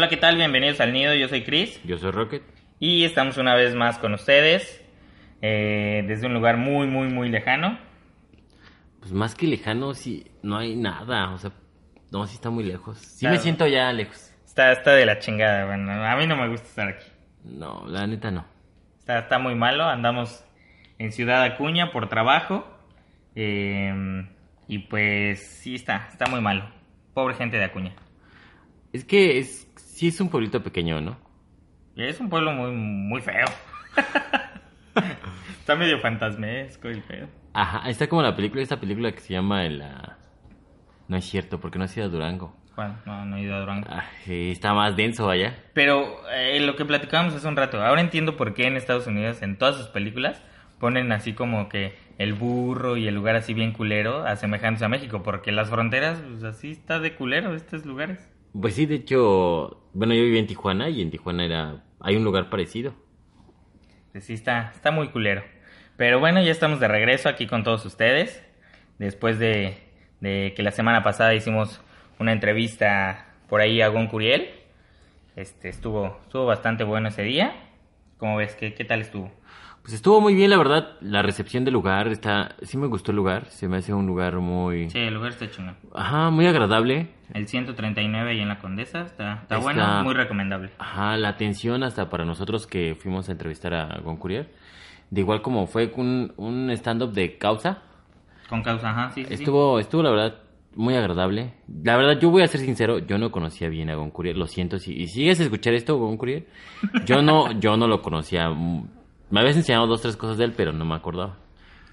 Hola, ¿qué tal? Bienvenidos al Nido, yo soy Chris Yo soy Rocket. y estamos una vez más con ustedes eh, desde un lugar muy, muy, muy lejano. Pues más que lejano, sí, no hay nada. O sea, no, sí está muy lejos. Sí me siento ya lejos. Está, está de la chingada, bueno, a mí no me gusta estar aquí. No, la neta no. Está, está muy malo, andamos en Ciudad Acuña por trabajo eh, y pues sí está, está muy malo. Pobre gente de Acuña. Es que es, sí es un pueblito pequeño, ¿no? Es un pueblo muy, muy feo. está medio fantasmesco el feo. Ajá, está como la película, esta película que se llama el... ah, No es cierto, porque no ha sido a Durango. Juan, no, no he ido a Durango. Ah, sí, está más denso allá. Pero eh, lo que platicábamos hace un rato, ahora entiendo por qué en Estados Unidos, en todas sus películas, ponen así como que el burro y el lugar así bien culero, asemejándose a México, porque las fronteras, pues así está de culero estos lugares. Pues sí, de hecho, bueno, yo viví en Tijuana y en Tijuana era... Hay un lugar parecido. Pues sí está, está muy culero. Pero bueno, ya estamos de regreso aquí con todos ustedes, después de, que la semana pasada hicimos una entrevista por ahí a Gon Curiel. Este, estuvo, estuvo bastante bueno ese día. ¿Cómo ves? ¿Qué, qué tal estuvo? Pues estuvo muy bien, la verdad. La recepción del lugar está... Sí me gustó el lugar. Se me hace un lugar muy... Sí, el lugar está chingón. Ajá, muy agradable. El 139 ahí en la Condesa, está, está Está- bueno, muy recomendable. Ajá, la atención hasta para nosotros que fuimos a entrevistar a Gon Curier. De igual como fue un, un stand-up de causa. Con causa, ajá, sí, sí, sí. Estuvo, estuvo la verdad muy agradable. La verdad, yo voy a ser sincero, yo no conocía bien a Gon Curier, lo siento. Si y sigues a escuchar esto, Gon Curier, yo no, yo no lo conocía. Me habías enseñado dos, tres cosas de él, pero no me acordaba.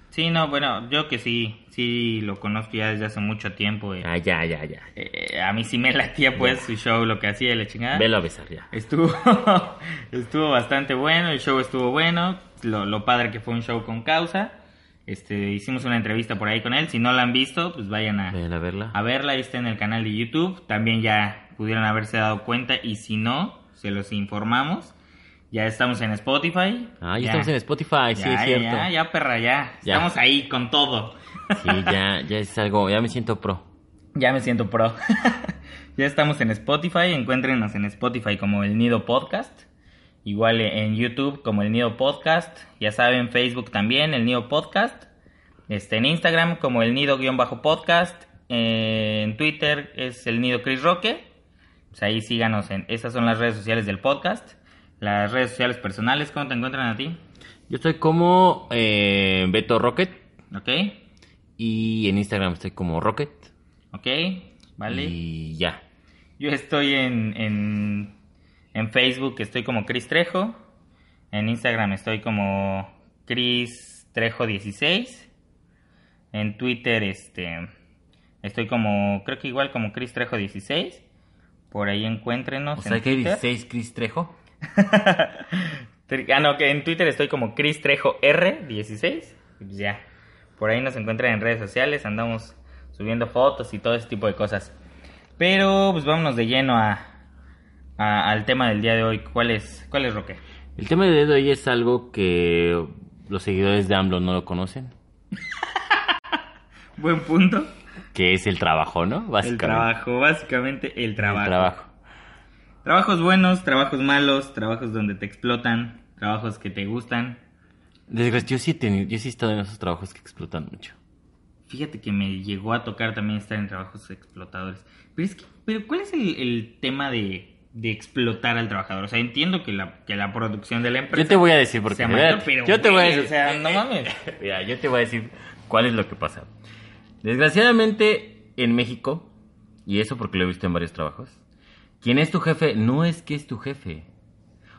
Sí, no, bueno, yo que sí, sí lo conozco ya desde hace mucho tiempo. eh. Ah, ya, ya, ya. Eh, a mí sí me latía pues su show, lo que hacía la chingada. Velo a besar ya. Estuvo, estuvo bastante bueno, el show estuvo bueno, lo, lo padre que fue un show con causa. Este, hicimos una entrevista por ahí con él, si no la han visto, pues vayan a, Ven a verla. a verla, ahí está en el canal de YouTube. También ya pudieron haberse dado cuenta y si no, se los informamos. Ya estamos en Spotify. Ah, ya, estamos en Spotify, sí, ya, es cierto. Ya, ya, perra, ya. Ya. Estamos ahí con todo. Sí, ya, ya es algo, ya me siento pro. Ya me siento pro. ya estamos en Spotify. Encuéntrenos en Spotify como El Nido Podcast. Igual en YouTube como El Nido Podcast. Ya saben, Facebook también, El Nido Podcast. Este, en Instagram como El Nido-podcast. Eh, en Twitter es El Nido Chris Roque. Pues ahí síganos. En, esas son las redes sociales del podcast. Las redes sociales personales, ¿cómo te encuentran a ti? Yo estoy como eh, Beto Rocket ¿Ok? y en Instagram estoy como Rocket. ¿Ok? ¿Vale? Y ya. Yo estoy en, en, en Facebook, estoy como Cris Trejo. En Instagram estoy como Cris Trejo 16. En Twitter, este, estoy como, creo que igual como Cris Trejo 16. Por ahí encuéntrenos. O sea en que hay Twitter. 16 Chris Trejo. Ah, no, que en Twitter estoy como Cris Trejo R16. Pues ya. Por ahí nos encuentran en redes sociales. Andamos subiendo fotos y todo ese tipo de cosas. Pero pues vámonos de lleno a, a- al tema del día de hoy. ¿Cuál es, cuál es Roque? El tema de hoy es algo que los seguidores de AMLO no lo conocen, Buen punto. que es el trabajo, ¿no? El trabajo, básicamente el trabajo. El trabajo. Trabajos buenos, trabajos malos, trabajos donde te explotan, trabajos que te gustan. Yo sí, he tenido- yo sí he estado en esos trabajos que explotan mucho. Fíjate que me llegó a tocar también estar en trabajos explotadores. Pero es que, pero ¿cuál es el, el tema de, de explotar al trabajador? O sea, entiendo que la, que la producción de la empresa... Yo te voy a decir porque pero, yo te voy a decir, O sea, no mames. Mira, yo te voy a decir cuál es lo que pasa. Desgraciadamente en México, y eso porque lo he visto en varios trabajos, quien es tu jefe no es que es tu jefe.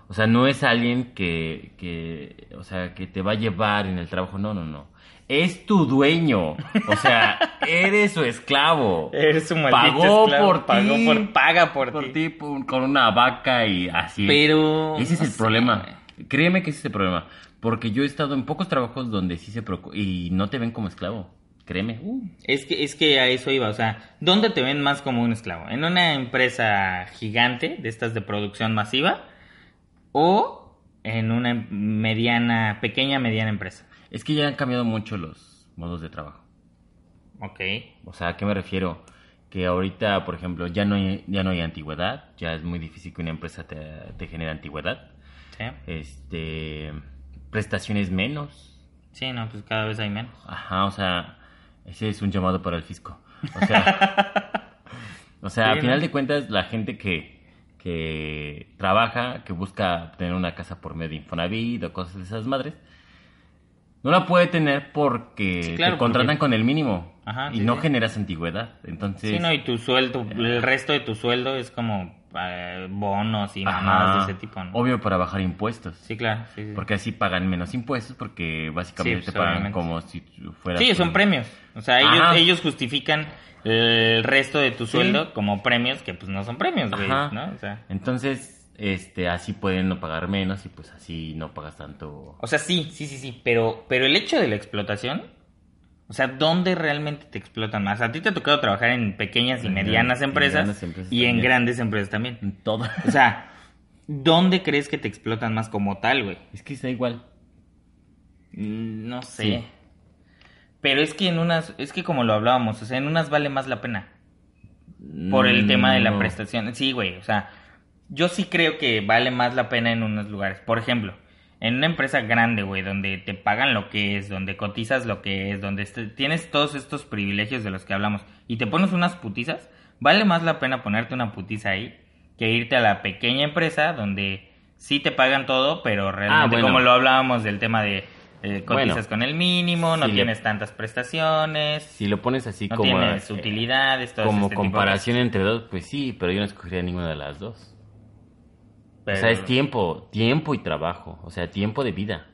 O sea, no es alguien que, que, o sea, que te va a llevar en el trabajo, no, no, no. Es tu dueño. O sea, eres su esclavo. Eres un maldito Pagó esclavo, por pagó ti. por- paga por, Por ti. con una vaca y así. Pero... Ese es el problema. güey. Créeme que ese es el problema. Porque yo he estado en pocos trabajos donde sí se preocupa y no te ven como esclavo. Créeme. Uh, Es que, es que a eso iba, o sea, ¿dónde te ven más como un esclavo? ¿En una empresa gigante de estas de producción masiva? ¿O en una mediana, pequeña, mediana empresa? Es que ya han cambiado mucho los modos de trabajo. Ok. O sea, ¿a qué me refiero? que ahorita, por ejemplo, ya no hay, ya no hay antigüedad, ya es muy difícil que una empresa te, te genere antigüedad. Sí. Este, prestaciones menos. Sí, no, pues cada vez hay menos. Ajá, o sea, ese es un llamado para el fisco. O sea, o sea, al final de cuentas, la gente que, que trabaja, que busca tener una casa por medio de Infonavit o cosas de esas madres, no la puede tener porque Sí, claro, te contratan porque- con el mínimo Ajá, y sí, no sí. generas antigüedad. Entonces, Sí, no, y tu sueldo, el resto de tu sueldo es como eh, bonos y ajá, mamadas de ese tipo, ¿no? obvio para bajar impuestos. Sí, claro. Sí, sí. Porque así pagan menos impuestos porque básicamente Sí, te pues, pagan obviamente. como si tú fueras... Sí, son premios. O sea, ellos, ellos justifican el resto de tu sueldo como premios que pues no son premios, güey, Ajá. ¿no? O sea, Entonces, este, así pueden no pagar menos y pues así no pagas tanto. o sea, sí, sí, sí, sí, pero, pero el hecho de la explotación, o sea, ¿dónde realmente te explotan más? A ti te ha tocado trabajar en pequeñas y medianas empresas, y en también. grandes empresas también. En todo. O sea, ¿dónde crees que te explotan más como tal, güey? Es que está igual. Mm, No sé. Sí. Pero es que en unas, es que como lo hablábamos, o sea, en unas vale más la pena. Por el tema de la prestación. Sí, güey, o sea, yo sí creo que vale más la pena en unos lugares. Por ejemplo, en una empresa grande, güey, donde te pagan lo que es, donde cotizas lo que es, donde este- tienes todos estos privilegios de los que hablamos y te pones unas putizas, vale más la pena ponerte una putiza ahí que irte a la pequeña empresa donde sí te pagan todo, pero realmente Ah, bueno. como lo hablábamos del tema de eh, cotizas Bueno. con el mínimo, no le- tienes tantas prestaciones, Si lo pones así no como. tienes eh, utilidades, todo Como este tipo de comparación entre dos, pues sí, pero yo no escogería ninguna de las dos. O sea, es tiempo, tiempo y trabajo, o sea, tiempo de vida.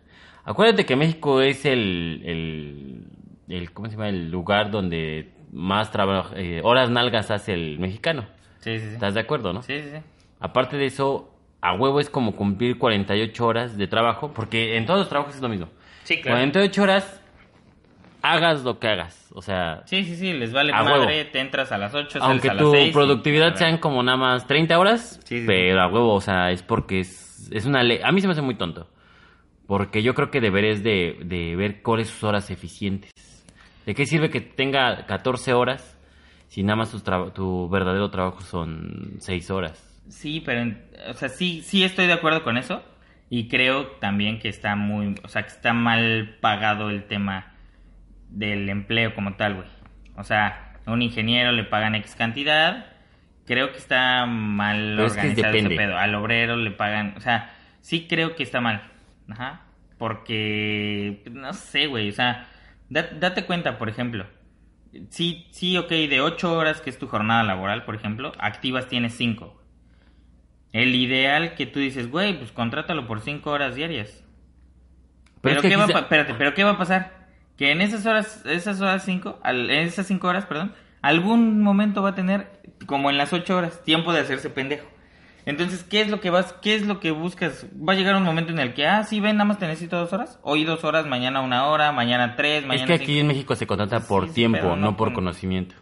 Acuérdate que México es el, el, el ¿cómo se llama? El lugar donde más trabajo, eh, horas nalgas hace el mexicano. Sí, sí, sí. ¿Estás de acuerdo, no? Sí, sí, sí. Aparte de eso, a huevo es como cumplir 48 horas de trabajo, porque en todos los trabajos es lo mismo. Sí, claro. 48 horas, hagas lo que hagas. O sea, Sí, sí, sí, les vale madre, huevo. te entras a las 8, aunque sales a tu las 6. productividad sean como nada más 30 horas, Sí, sí, pero a huevo, o sea, es porque es, es una ley. A mí se me hace muy tonto. Porque yo creo que deberes de, de ver cuáles sus horas eficientes. ¿De qué sirve que tenga 14 horas si nada más tu, tu verdadero trabajo son 6 horas? Sí, pero, en- o sea, sí, sí estoy de acuerdo con eso. Y creo también que está muy, o sea, que está mal pagado el tema del empleo como tal, güey. O sea, a un ingeniero le pagan X cantidad. Creo que está mal Pero es que organizado ese pedo. Al obrero le pagan, o sea, sí creo que está mal. Ajá. Porque, no sé, güey, o sea, da- date cuenta, por ejemplo. Sí, sí, ok, de 8 horas que es tu jornada laboral, por ejemplo, activas tienes 5. El ideal que tú dices, güey, pues contrátalo por 5 horas diarias. Pero, es que ¿qué va a quizá- pa- espérate, pero ¿qué va a pasar? Que en esas horas, esas horas 5, en esas 5 horas, perdón, algún momento va a tener, como en las 8 horas, tiempo de hacerse pendejo. Entonces, ¿qué es lo que vas, qué es lo que buscas? Va a llegar un momento en el que, ah, sí, ven, nada más te necesito dos horas. Hoy dos horas, mañana una hora, mañana tres, Es mañana que aquí cinco. en México se contrata por sí, tiempo, pero no, no por con- conocimiento.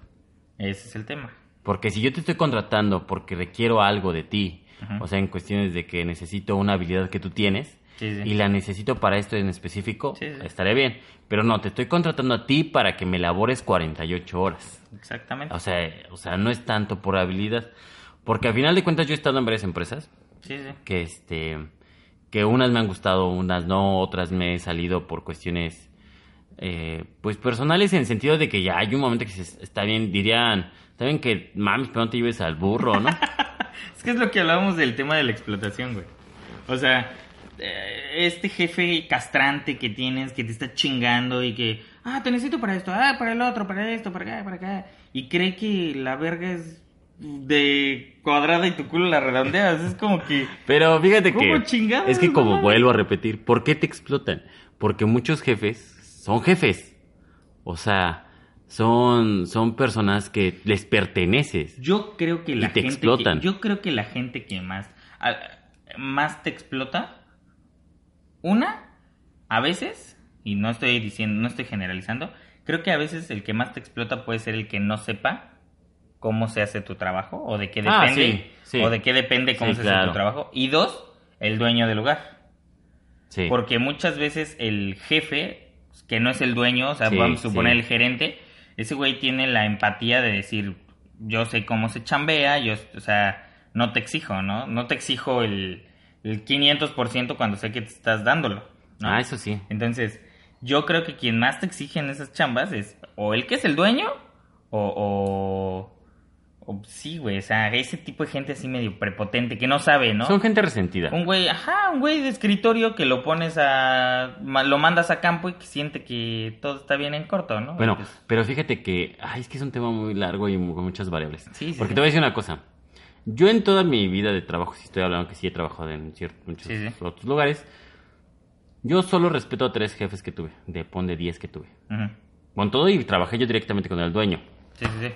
Ese es el tema. Porque si yo te estoy contratando porque requiero algo de ti, o sea, en cuestiones de que necesito una habilidad que tú tienes, Sí, sí. y la necesito para esto en específico, estaré bien. Pero no, te estoy contratando a ti para que me labores 48 horas. Exactamente. O sea, o sea, no es tanto por habilidad. Porque al final de cuentas yo he estado en varias empresas Sí, sí. que este que unas me han gustado, unas no, otras me he salido por cuestiones eh, pues personales en el sentido de que ya hay un momento que se, está bien, dirían, está bien que mames, pero no te lleves al burro, ¿no? Es que es lo que hablábamos del tema de la explotación, güey. O sea, este jefe castrante que tienes, que te está chingando y que, ah, te necesito para esto, ah, para el otro, para esto, para acá, para acá. Y cree que la verga es de cuadrada y tu culo la redondeas. Es como que, Pero fíjate ¿Cómo que chingados, es que como vuelvo a repetir, ¿por qué te explotan? Porque muchos jefes son jefes. O sea, son son personas que les perteneces. yo creo que la Y te gente explotan. que, yo creo que la gente que más, a- más te explota, una, a veces, y no estoy diciendo, no estoy generalizando, creo que a veces el que más te explota puede ser el que no sepa cómo se hace tu trabajo o de qué Ah, depende sí, sí. o de qué depende cómo Sí, se hace tu trabajo y dos el dueño del lugar Sí. porque muchas veces el jefe que no es el dueño o sea vamos a suponer el gerente ese güey tiene la empatía de decir yo sé cómo se chambea, yo, o sea, no te exijo, ¿no? No te exijo el, el 500% cuando sé que te estás dándolo, ¿no? Ah, eso sí. Entonces, yo creo que quien más te exige en esas chambas es o el que es el dueño o... o o sí, güey, o sea, ese tipo de gente así medio prepotente que no sabe, ¿no? Son gente resentida. Un güey, ajá, un güey de escritorio que lo pones a. lo mandas a campo y que siente que todo está bien en corto, ¿no? Bueno, Entonces, pero fíjate que, ay, es que es un tema muy largo y con muchas variables. Sí, sí, Porque sí. te voy a decir una cosa. Yo en toda mi vida de trabajo, si estoy hablando que sí he trabajado en ciertos muchos Sí, sí. otros lugares, yo solo respeto a tres jefes que tuve, de pon de 10 que tuve. ujú. Con todo y trabajé yo directamente con el dueño. Sí, sí, sí.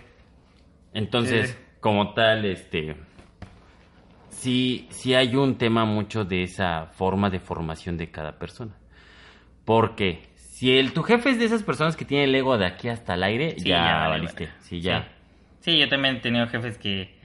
Entonces, Sí. como tal, este, sí, sí hay un tema mucho de esa forma de formación de cada persona. Porque si el, tu jefe es de esas personas que tiene el ego de aquí hasta el aire, ya, ya valiste. Sí, ya. Sí, yo también he tenido jefes que.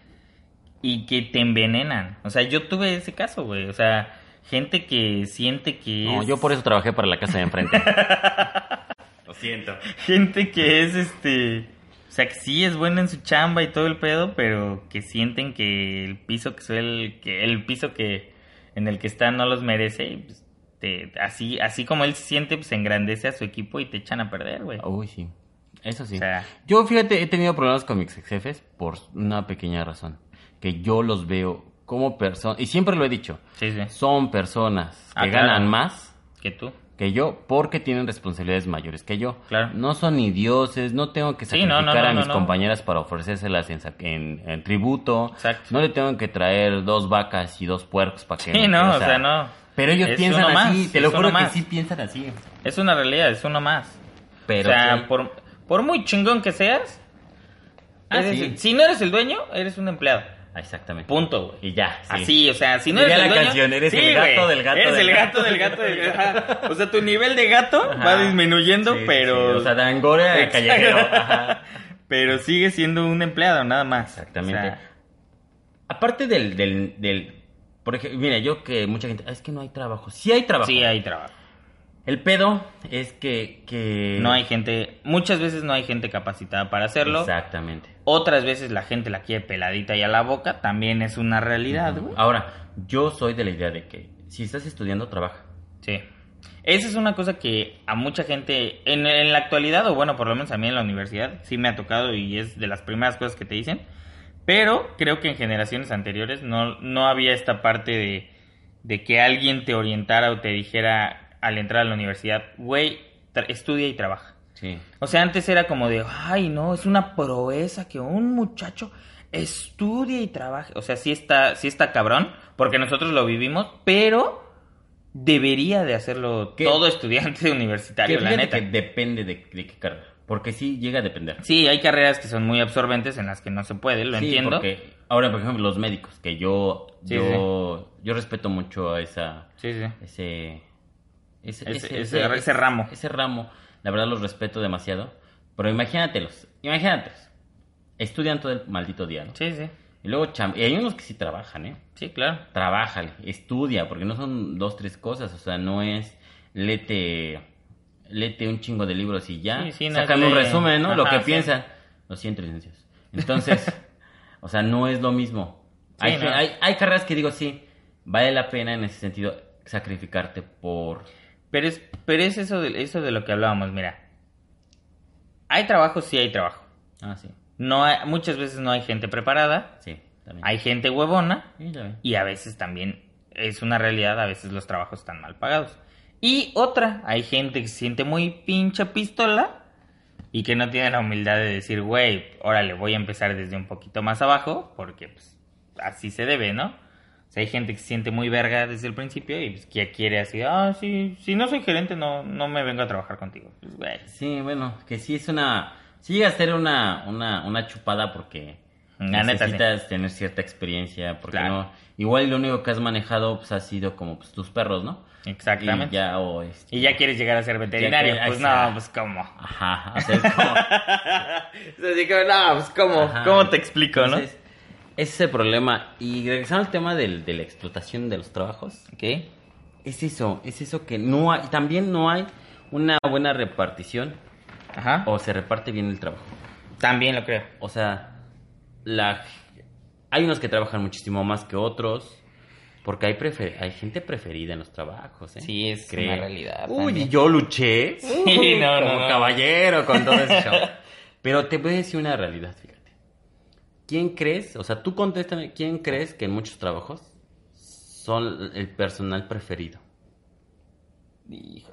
Y que te envenenan. O sea, yo tuve ese caso, güey. O sea, gente que siente que. No, es- yo por eso trabajé para la casa de enfrente. Lo siento. Gente que es este. O sea, que sí es buena en su chamba y todo el pedo, pero que sienten que el piso que suele, que el piso que en el que está no los merece. y, pues, te- así, así como él se siente, pues engrandece a su equipo y te echan a perder, güey. Uy, sí. Eso sí. O sea- yo, fíjate, he tenido problemas con mis ex jefes por una pequeña razón. Que yo los veo como personas, y siempre lo he dicho, Sí, sí. son personas que Ah, claro. ganan más Que tú. que yo porque tienen responsabilidades mayores que yo. Claro. No son ni dioses, no tengo que Sí, sacrificar no, no, no, a mis compañeras para ofrecérselas en, en- en tributo. Exacto. No le tengo que traer dos vacas y dos puercos para que... Sí, no, o sea, no. Pero ellos Es piensan así, más, te lo juro que más. sí piensan así. Es una realidad, es uno más. Pero o sea, sí. por, por muy chingón que seas, Ah, sí. si no eres el dueño, eres un empleado. Exactamente. Punto, güey. Y ya. sí. Así, o sea, si no Diría eres el la dueño... canción, eres Sí, el gato güey, del gato Eres del el gato. gato del gato del. O sea, tu nivel de gato Ajá. va disminuyendo, Sí, pero... sí. O sea, de angora a callejero. Ajá. Pero sigue siendo un empleado, nada más. Exactamente. O sea, Aparte del, del, del... Por ejemplo, mira, yo que mucha gente... "Ah, Es que no hay trabajo. Sí hay trabajo. sí hay trabajo. El pedo es que... que... No hay gente... Muchas veces no hay gente capacitada para hacerlo. Exactamente. Otras veces la gente la quiere peladita y a la boca. También es una realidad, güey. Ahora, yo soy de la idea de que si estás estudiando, trabaja. Sí. Esa es una cosa que a mucha gente, en, en la actualidad, o bueno, por lo menos a mí en la universidad, sí me ha tocado y es de las primeras cosas que te dicen. Pero creo que en generaciones anteriores no, no había esta parte de, de que alguien te orientara o te dijera al entrar a la universidad, güey, estudia y trabaja. Sí. O sea, antes era como de, ay, no, es una proeza que un muchacho estudie y trabaje. O sea, sí está, sí está cabrón, porque nosotros lo vivimos, pero debería de hacerlo ¿Qué? todo estudiante universitario, la neta. que depende de, de qué carrera. Porque sí llega a depender. Sí, hay carreras que son muy absorbentes en las que no se puede, lo Sí, entiendo. porque ahora, por ejemplo, los médicos, que yo Sí, yo, yo respeto mucho a esa Sí, sí. ese ese, Ese- ese- ese ramo. Ese ramo, la verdad los respeto demasiado. Pero imagínatelos, imagínatelos. Estudian todo el maldito día, ¿no? Sí, sí. Y luego cham- y hay unos que sí trabajan, ¿eh? Sí, claro. Trabájale, estudia, porque no son dos, tres cosas, o sea, no es lete, lete un chingo de libros y ya, Sí, sí, sácame un resumen, ¿no? Lo que sí. piensan. Lo siento, licenciados. Entonces, o sea, no es lo mismo. Hay, no. hay, hay carreras que digo, sí, vale la pena en ese sentido sacrificarte por... Pero es, pero es eso, de, eso de lo que hablábamos, mira. Hay trabajo, sí hay trabajo. Ah, sí, No hay- muchas veces no hay gente preparada, sí, también. hay gente huevona, Sí, y a veces también es una realidad, a veces los trabajos están mal pagados. Y otra, hay gente que se siente muy pinche pistola y que no tiene la humildad de decir, güey, órale, voy a empezar desde un poquito más abajo, porque pues así se debe, ¿no? O sea, hay gente que se siente muy verga desde el principio y pues, que quiere así, ah, sí, si no soy gerente, no, no me vengo a trabajar contigo. Pues, güey, Sí, bueno, que sí es una... Sí llega a ser una, una, una chupada porque La neta, sí. necesitas tener cierta experiencia, porque Claro. no... Igual lo único que has manejado pues ha sido como pues, tus perros, ¿no? Exactamente. Y ya, o este- Y ya quieres llegar a ser veterinario, que- pues no, pues cómo. Ajá, o sea, es como... Así que, no, pues cómo, Ajá. ¿cómo te explico, no? Entonces, ese es el problema. Y regresando al tema del, de la explotación de los trabajos, Ok. es eso, es eso que no hay, también no hay una buena repartición Ajá. o se reparte bien el trabajo. También lo creo. O sea, la hay unos que trabajan muchísimo más que otros. Porque hay, prefer- hay gente preferida en los trabajos, ¿eh? Sí, es Cree. una realidad. Uy, también. y yo luché. Sí, no, no, como no. caballero con todo ese show. Pero te voy a decir una realidad, fíjate. ¿Quién crees? O sea, tú contéstame, ¿quién crees que en muchos trabajos son el personal preferido?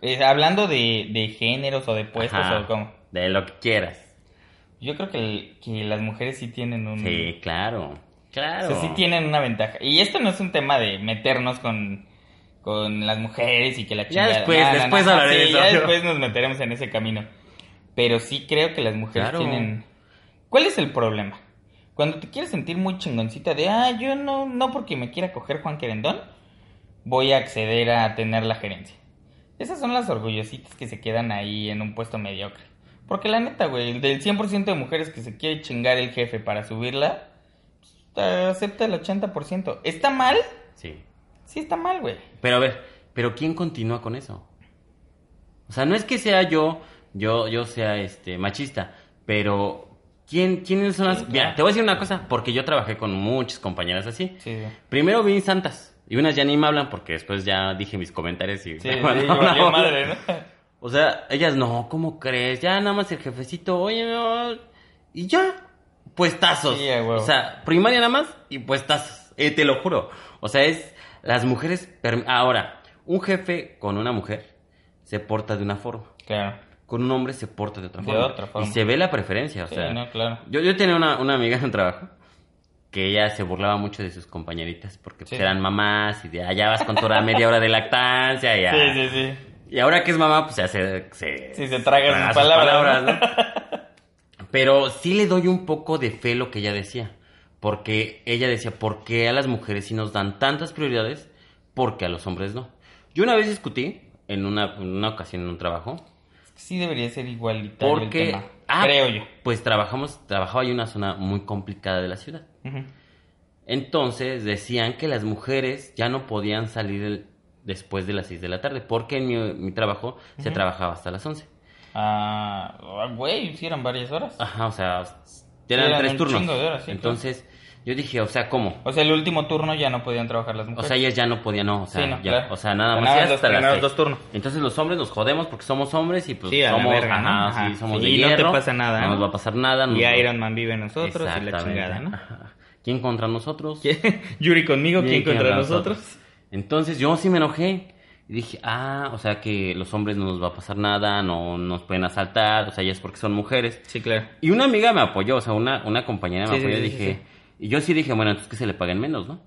Eh, hablando de, de géneros o de puestos Ajá, o cómo. De lo que quieras. Yo creo que, que las mujeres sí tienen un... Sí, claro. O Claro. sea, sí tienen una ventaja. Y esto no es un tema de meternos con, con las mujeres y que la Ya chingada. después, no, después no, hablaré sí, de eso. Ya después nos meteremos en ese camino. Pero sí creo que las mujeres Claro. tienen... ¿Cuál es el problema? Cuando te quieres sentir muy chingoncita de, ah, yo no, no porque me quiera coger Juan Querendón, voy a acceder a tener la gerencia. Esas son las orgullositas que se quedan ahí en un puesto mediocre. Porque la neta, güey, del 100% de mujeres que se quiere chingar el jefe para subirla, pues, acepta el 80%. ¿Está mal? Sí. Sí está mal, güey. Pero a ver, ¿pero quién continúa con eso? O sea, no es que sea yo, yo, yo sea este machista, pero ¿quién, quiénes son las? Sí, Mira, te voy a decir una cosa, porque yo trabajé con muchas compañeras así. Sí, sí. Primero vi santas, y unas ya ni me hablan porque después ya dije mis comentarios y... Sí, Bueno, no. madre, ¿no? O sea, ellas no, ¿cómo crees? Ya nada más el jefecito, oye, no, y ya, puestazos. Sí. O sea, primaria nada más y puestazos. Eh, te lo juro. O sea, es las mujeres. Ahora, un jefe con una mujer se porta de una forma. Claro. Con un hombre se porta de otra De forma. otra forma. Y se ve la preferencia. O Sí, sea, no, claro. yo, yo tenía una, una amiga en el trabajo que ella se burlaba mucho de sus compañeritas porque pues, eran mamás y de allá vas con tu hora media hora de lactancia y ya. Sí, sí, sí. Y ahora que es mamá, pues ya se... se Sí, se traga sus sus palabras, ¿no? ¿no? Pero sí le doy un poco de fe lo que ella decía. Porque ella decía, ¿por qué a las mujeres sí nos dan tantas prioridades? Porque a los hombres no. Yo una vez discutí en una, en una ocasión en un trabajo. Sí debería ser igualitario el Porque... tema. ah, Creo yo. Pues trabajamos, trabajaba en una zona muy complicada de la ciudad. Ujú. Entonces decían que las mujeres ya no podían salir el- después de las 6 de la tarde. Porque en mi, mi trabajo se trabajaba hasta las 11. Ah, ah, güey, eran varias horas. Ajá, o sea, eran eran tres turnos. horas, sí, Entonces, yo dije, o sea, ¿cómo? O sea, el último turno ya no podían trabajar las O mujeres. sea, ellas ya no podían, no, o sea, Sí, no, ya, claro. o sea, nada O más nada ya hasta los las dos turnos. Entonces los hombres nos jodemos porque somos hombres y pues Sí, somos, verga, ¿no? ajá, Ajá. sí, somos de no te hierro, pasa nada, no ¿no? nos va a pasar nada. Y nos Iron Man vive en nosotros y la chingada, ¿no? ¿Quién contra nosotros? Yuri conmigo, ¿quién ¿Quién contra nosotros? Entonces yo sí me enojé. Y dije, ah, o sea que los hombres no nos va a pasar nada, no nos pueden asaltar, o sea, ya es porque son mujeres. Sí, claro. Y una amiga me apoyó, o sea, una, una compañera me apoyó y dije, sí, y yo sí dije, bueno, entonces que se le paguen menos, ¿no?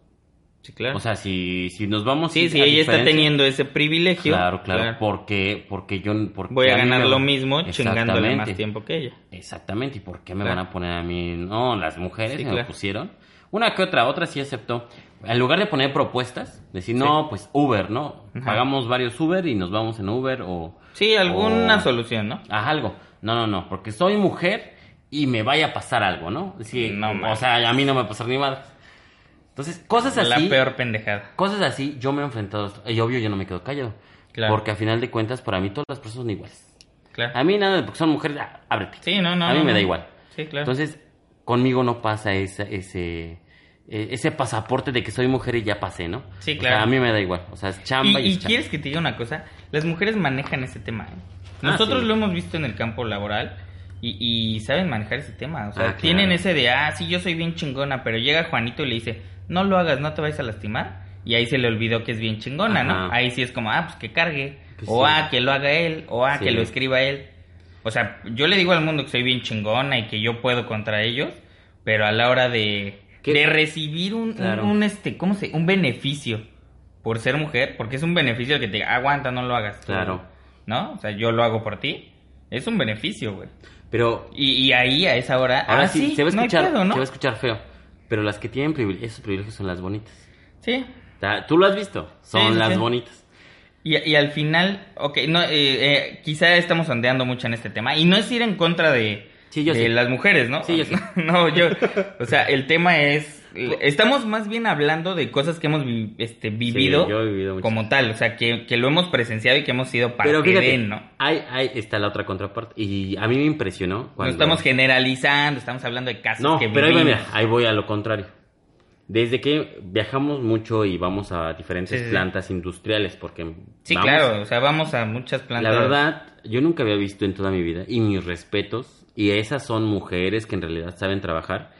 Sí, claro. O sea, si, si nos vamos... sí, sí, ella está teniendo ese privilegio. Claro, claro, porque, porque yo... Porque Voy a ganar me- lo mismo chingándole más tiempo que ella. Exactamente, ¿y por qué me Claro. van a poner a mí? No, las mujeres Sí, me claro. lo pusieron. Una que otra, otra sí aceptó. En lugar de poner propuestas, decir, no, pues Uber, ¿no? Ajá. Pagamos varios Uber y nos vamos en Uber o... Sí, alguna o- solución, ¿no? Haz algo. No, no, no, porque soy mujer y me vaya a pasar algo, ¿no? Sí, No, o sea, a mí no me va a pasar ni madre. Entonces, cosas La así, peor pendejada. cosas así, yo me he enfrentado a esto. Y obvio, yo no me quedo callado. Claro. Porque a final de cuentas, para mí todas las personas son iguales. Claro. A mí nada, porque son mujeres, ah, ábrete. Sí, no, no. a mí no, me no. da igual. Sí, claro. Entonces, conmigo no pasa esa- ese, eh, ese pasaporte de que soy mujer y ya pasé, ¿no? Sí, O claro. sea, a mí me da igual. O sea, es chamba y, y es chamba. quieres que te diga una cosa, las mujeres manejan ese tema. ¿eh? Ah, Nosotros sí. lo hemos visto en el campo laboral y, y saben manejar ese tema. O sea, Ah, claro. tienen ese de, ah, sí, yo soy bien chingona, pero llega Juanito y le dice, no lo hagas, no te vayas a lastimar. Y ahí se le olvidó que es bien chingona, ¿no? Ahí sí es como, ah, pues que cargue. Pues o sí. ah, que lo haga él. O ah, Sí. que lo escriba él. O sea, yo le digo al mundo que soy bien chingona y que yo puedo contra ellos, pero a la hora de, ¿Qué? de recibir un, un- Claro. un, este, ¿cómo se? Un beneficio por ser mujer, porque es un beneficio el que te diga, aguanta, no lo hagas. tú", Claro. ¿No? O sea, yo lo hago por ti. Es un beneficio, güey. Pero Y, y ahí, a esa hora, ahora ah, sí, se va a no escuchar, pedo, ¿no? se va a escuchar feo. Pero las que tienen privilegios, esos privilegios son las bonitas. Sí. Tú lo has visto, son Sí, las bonitas. Y, y al final, ok, no, eh, eh, quizá estamos ondeando mucho en este tema. Y no es ir en contra de, Sí, yo de sí. las mujeres, ¿no? Sí, yo sí. no, yo, o sea, el tema es estamos más bien hablando de cosas que hemos vi- este, vivido, yo he vivido como tal, o sea, que, que lo hemos presenciado y que hemos sido parte Pero fíjate, de, ¿no? hay, hay, está la otra contraparte. Y a mí me impresionó No cuando... estamos generalizando, estamos hablando de casos No, que pero ahí, mira, ahí voy a lo contrario. Desde que viajamos mucho y vamos a diferentes Sí, sí. plantas industriales, porque Sí, vamos- claro, o sea, vamos a muchas plantas. La verdad, yo nunca había visto en toda mi vida, y mis respetos, y esas son mujeres que en realidad saben trabajar,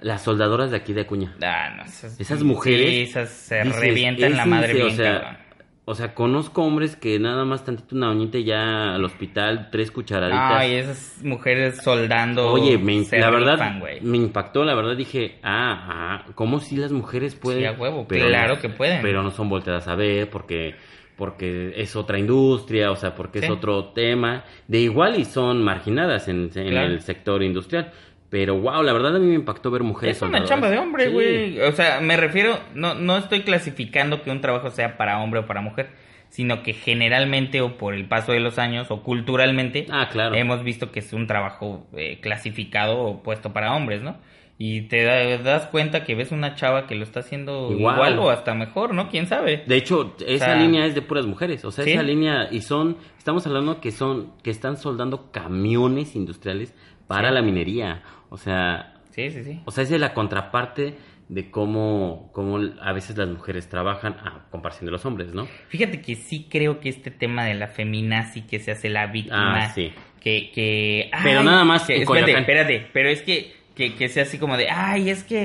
las soldadoras de aquí de Acuña. Ah, no, esas, Esas mujeres, Sí, esas se Dices, revientan es la madre bien, o sea, cabrón. O sea, conozco hombres que nada más tantito una uñita y ya al hospital, tres cucharaditas. Ay, esas mujeres soldando. Oye, me- la verdad rifan, me impactó, la verdad dije, ah, ah, ¿cómo si las mujeres pueden? Sí, a huevo, claro no- que pueden. Pero no son volteadas a ver porque porque es otra industria, o sea, porque Sí. es otro tema. De igual y son marginadas en, en Claro. el sector industrial. Pero wow, la verdad a mí me impactó ver mujeres Es una soldadoras. chamba de hombre, Sí. güey. O sea, me refiero, no, no estoy clasificando que un trabajo sea para hombre o para mujer, sino que generalmente o por el paso de los años o culturalmente Ah, claro. hemos visto que es un trabajo eh, clasificado o puesto para hombres, ¿no? Y te da- das cuenta que ves una chava que lo está haciendo Igual. igual, o hasta mejor, ¿no? ¿Quién sabe? De hecho, esa sea, línea es de puras mujeres, o sea, ¿sí? esa línea y son, estamos hablando que son, que están soldando camiones industriales para Sí. la minería, o sea, Sí, sí, sí. o sea, esa es la contraparte de cómo, cómo a veces las mujeres trabajan a comparación de los hombres, ¿no? Fíjate que sí creo que este tema de la feminazi que se hace la víctima, Ah, sí. que, que Pero ay, nada más que- espérate, espérate, pero es que, que, que sea así como de, ay, es que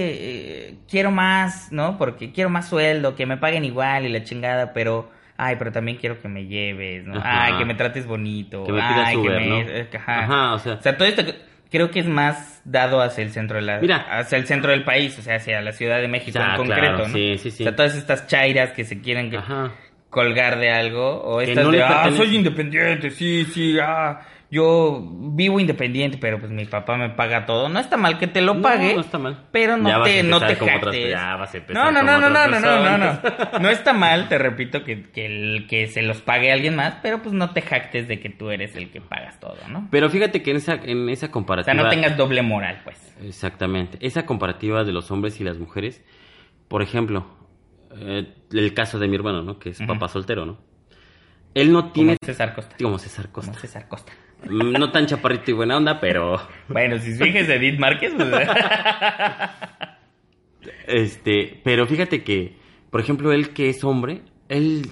eh, quiero más, ¿no? Porque quiero más sueldo, que me paguen igual y la chingada, pero, ay, pero también quiero que me lleves, ¿no? Ajá. Ay, que me trates bonito, Que me pidas ay, Uber, que me, ¿no? ajá. Ajá, o sea. O sea, todo esto creo que es más dado hacia el centro de la, Mira. hacia el centro del país, o sea, hacia la Ciudad de México Ah, en concreto, claro, ¿no? sí, sí, sí. O sea, todas estas chairas que se quieren Ajá. colgar de algo o Que estas no de ah pertenece". soy independiente sí sí ah yo vivo independiente pero pues mi papá me paga todo no está mal que te lo No, pague no está mal. pero no Ya vas a te no te como otras- jactes. ya vas a empezar no no como no no no no no no no no está mal te repito que que, el, que se los pague alguien más pero pues no te jactes de que tú eres el que pagas todo no Pero fíjate que en esa, en esa o comparativa... sea no tengas doble moral pues Exactamente. Esa comparativa de los hombres y las mujeres, por ejemplo, eh, el caso de mi hermano, ¿no? Que es papá soltero, ¿no? Él no como tiene... César Costa Como César como Costa. César Costa No tan chaparrito y buena onda, pero... bueno si fíjese Edith Márquez pues, Este, pero fíjate que, por ejemplo, él que es hombre, él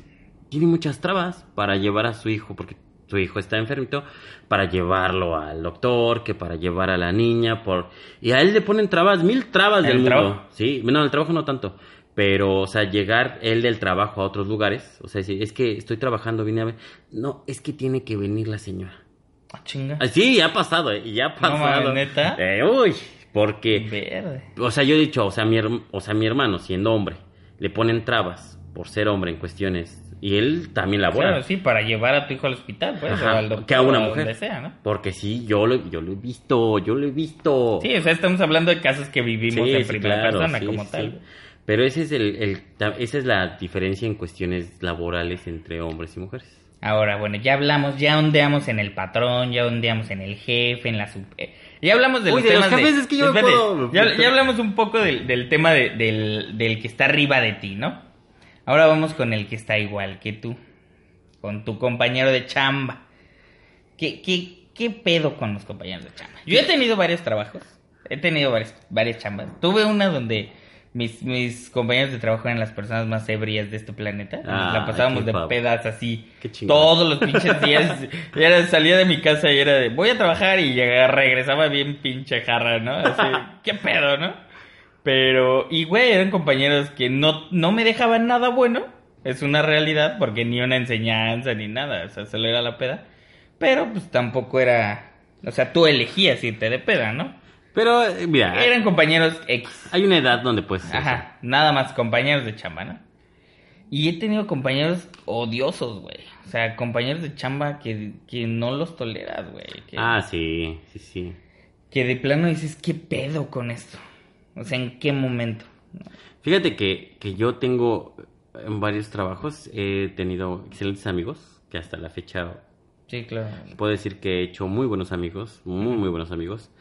tiene muchas trabas para llevar a su hijo, porque su hijo está enfermito, para llevarlo al doctor, que para llevar a la niña, por... Y a él le ponen trabas, mil trabas ¿En del el mundo. trabajo? Sí, no, el trabajo no tanto. Pero, o sea, llegar él del trabajo a otros lugares, o sea, decir, es que estoy trabajando, vine a ver. No, es que tiene que venir la señora. Ah, chinga Ah, Sí, ya ha pasado, eh, ya ha No pasado. mames, ¿neta? Eh, uy, porque... verde O sea, yo he dicho, o sea, mi, o sea, mi hermano, siendo hombre, le ponen trabas por ser hombre en cuestiones. Y él también labora. Claro, sí, para llevar a tu hijo al hospital, pues, Ajá, o al doctor, que a una mujer. donde sea, ¿no? Porque sí, yo lo, yo lo he visto, yo lo he visto. Sí, o sea, estamos hablando de casos que vivimos Sí, en primera claro, persona sí, como sí. tal. Pero ese es el, esa es la diferencia en cuestiones laborales entre hombres y mujeres. Ahora, bueno, ya hablamos, ya ondeamos en el patrón, ya ondeamos en el jefe, en la sub... eh, Ya hablamos de Uy, los de los temas jefes es que yo me Espérate, puedo- ya, ya hablamos un poco del, del tema de- del, del que está arriba de ti, ¿no? Ahora vamos con el que está igual que tú, con tu compañero de chamba. ¿Qué, qué, qué pedo con los compañeros de chamba? Yo he tenido varios trabajos, he tenido varias, varias chambas. Tuve una donde mis, mis compañeros de trabajo eran las personas más ebrias de este padre. Ah, la pasábamos de pavo. pedas así Qué todos los pinches días. Era, salía de mi casa y era de voy a trabajar y llegaba, regresaba bien pinche jarra, ¿no? Así, qué pedo, ¿no? Pero, y güey, eran compañeros que no, no me dejaban nada bueno. Es una realidad, porque ni una enseñanza ni nada. O sea, solo era la peda. Pero, pues tampoco era. O sea, tú elegías irte de peda, ¿no? Pero, eh, mira, Eran compañeros X. hay una edad donde pues... Ajá, nada más compañeros de chamba, ¿no? Y he tenido compañeros odiosos, güey. O sea, compañeros de chamba que, que no los toleras, güey. Que, Ah, sí, sí, sí. que de plano dices, ¿qué pedo con esto? O sea, ¿en qué momento? Fíjate que, que yo tengo en varios trabajos, he tenido excelentes amigos, que hasta la fecha Sí, claro. puedo decir que he hecho muy buenos amigos, muy, muy buenos amigos,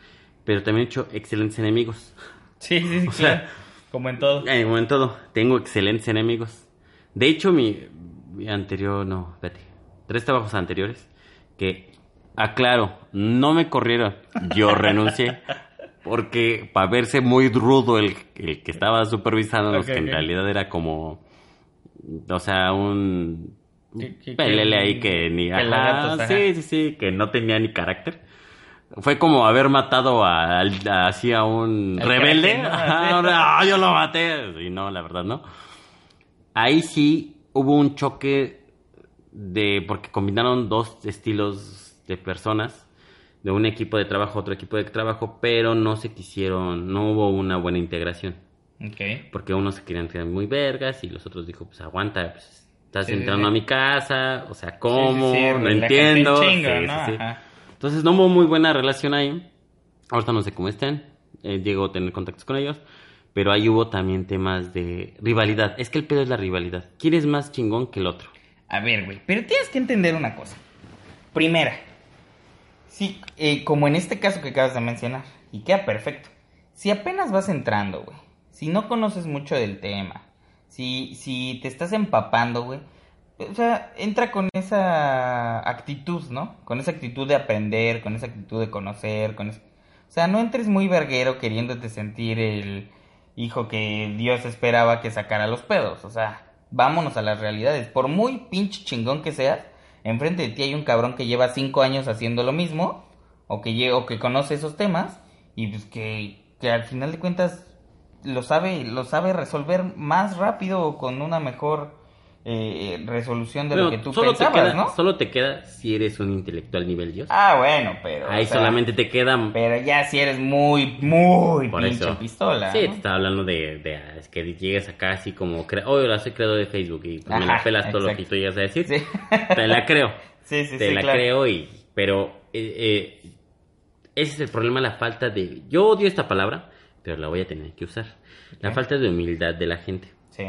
pero también he hecho excelentes enemigos. Sí, sí, sí, O sea, claro. Como en todo. Eh, como en todo, tengo excelentes enemigos. De hecho, mi, mi anterior, no, espérate, tres trabajos anteriores que, aclaro, no me corrieron, yo renuncié. Porque para verse muy rudo el, el que estaba supervisando, Ok, que en ok. realidad era como, o sea, un pelele ahí que ni... ajá, ajá. sí, sí, sí, que no tenía ni carácter. Fue como haber matado a, a- así a un rebelde. crack, ¿no? Ajá, no, ah, yo lo maté. Y no, la verdad, no. Ahí sí hubo un choque de. porque combinaron dos estilos de personas. De un equipo de trabajo a otro equipo de trabajo, pero no se quisieron, no hubo una buena integración. Porque unos se querían quedar muy vergas y los otros dijo, pues aguanta, pues, estás Sí, entrando sí. a mi casa, o sea, ¿cómo? No entiendo. chingo, Sí, ¿no? Entonces no hubo muy buena relación ahí. Ahorita no sé cómo estén. Eh, llego a tener contactos con ellos. Pero ahí hubo también temas de rivalidad. Es que el pedo es la rivalidad. ¿Quién es más chingón que el otro? A ver, güey, pero tienes que entender una cosa. Primera, sí, eh, como en este caso que acabas de mencionar, y queda perfecto. Si apenas vas entrando, güey, si no conoces mucho del tema, si, si te estás empapando, güey, o sea, entra con esa actitud, ¿no? Con esa actitud de aprender, con esa actitud de conocer, con esa... O sea, no entres muy verguero queriéndote sentir el hijo que Dios esperaba que sacara los pedos. O sea, vámonos a las realidades. Por muy pinche chingón que seas, enfrente de ti hay un cabrón que lleva cinco años haciendo lo mismo, o que, o que conoce esos temas, y pues que, que al final de cuentas lo sabe, lo sabe resolver más rápido o con una mejor eh, resolución de lo que tú solo te pensabas, queda, ¿no? Solo te queda si eres un intelectual nivel Dios. Ah, bueno, pero... Ahí o sea, solamente te queda... Pero ya si eres muy, muy Por pinche eso. pistola. Sí, ¿no? te estaba hablando de, de, es que llegues acá así como... Oh, ahora soy creador de Facebook y pues, me la pelas todo lo que tú llegas a decir. Sí. Te la creo. Sí, sí, te sí, la claro. creo y pero eh, eh, ese es el problema la falta de yo odio esta palabra pero la voy a tener que usar la falta de humildad de la gente Sí.